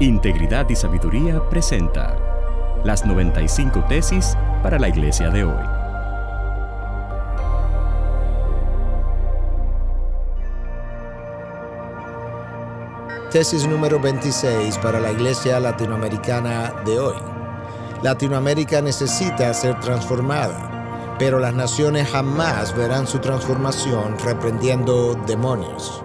Integridad y Sabiduría presenta las 95 tesis para la iglesia de hoy. Tesis número 26 para la iglesia latinoamericana de hoy. Latinoamérica necesita ser transformada, pero las naciones jamás verán su transformación reprendiendo demonios.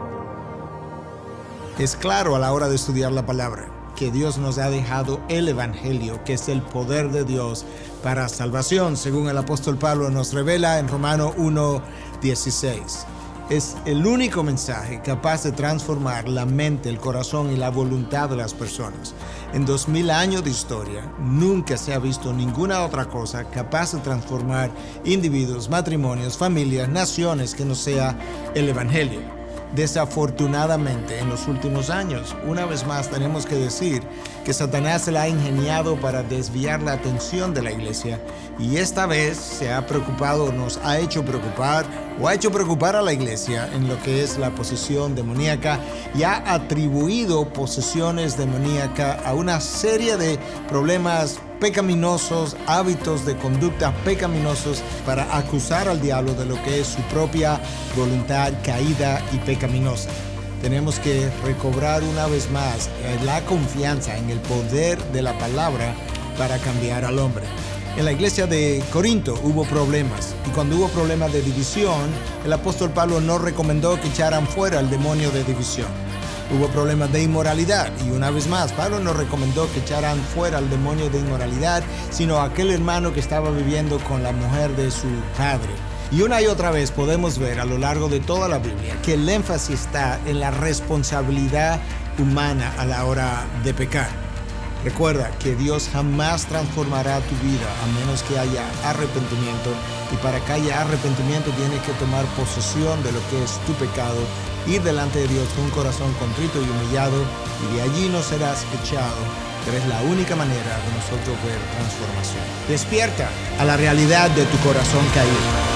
Es claro a la hora de estudiar la palabra que Dios nos ha dejado el Evangelio, que es el poder de Dios para salvación, según el apóstol Pablo nos revela en Romano 1.16. Es el único mensaje capaz de transformar la mente, el corazón y la voluntad de las personas. En dos mil años de historia, nunca se ha visto ninguna otra cosa capaz de transformar individuos, matrimonios, familias, naciones que no sea el Evangelio. Desafortunadamente, en los últimos años, una vez más tenemos que decir que Satanás se la ha ingeniado para desviar la atención de la iglesia. Y esta vez se ha preocupado, nos ha hecho preocupar o ha hecho preocupar a la iglesia en lo que es la posesión demoníaca y ha atribuido posesiones demoníacas a una serie de problemas pecaminosos, hábitos de conducta pecaminosos para acusar al diablo de lo que es su propia voluntad caída y pecaminosa. Tenemos que recobrar una vez más la confianza en el poder de la palabra para cambiar al hombre. En la iglesia de Corinto hubo problemas y cuando hubo problemas de división, el apóstol Pablo no recomendó que echaran fuera el demonio de división hubo problemas de inmoralidad y una vez más Pablo nos recomendó que echaran fuera al demonio de inmoralidad, sino a aquel hermano que estaba viviendo con la mujer de su padre. Y una y otra vez podemos ver a lo largo de toda la Biblia que el énfasis está en la responsabilidad humana a la hora de pecar. Recuerda que Dios jamás transformará tu vida a menos que haya arrepentimiento y para que haya arrepentimiento tienes que tomar posesión de lo que es tu pecado ir delante de Dios con un corazón contrito y humillado, y de allí no serás echado, pero es la única manera de nosotros ver transformación. Despierta a la realidad de tu corazón caído.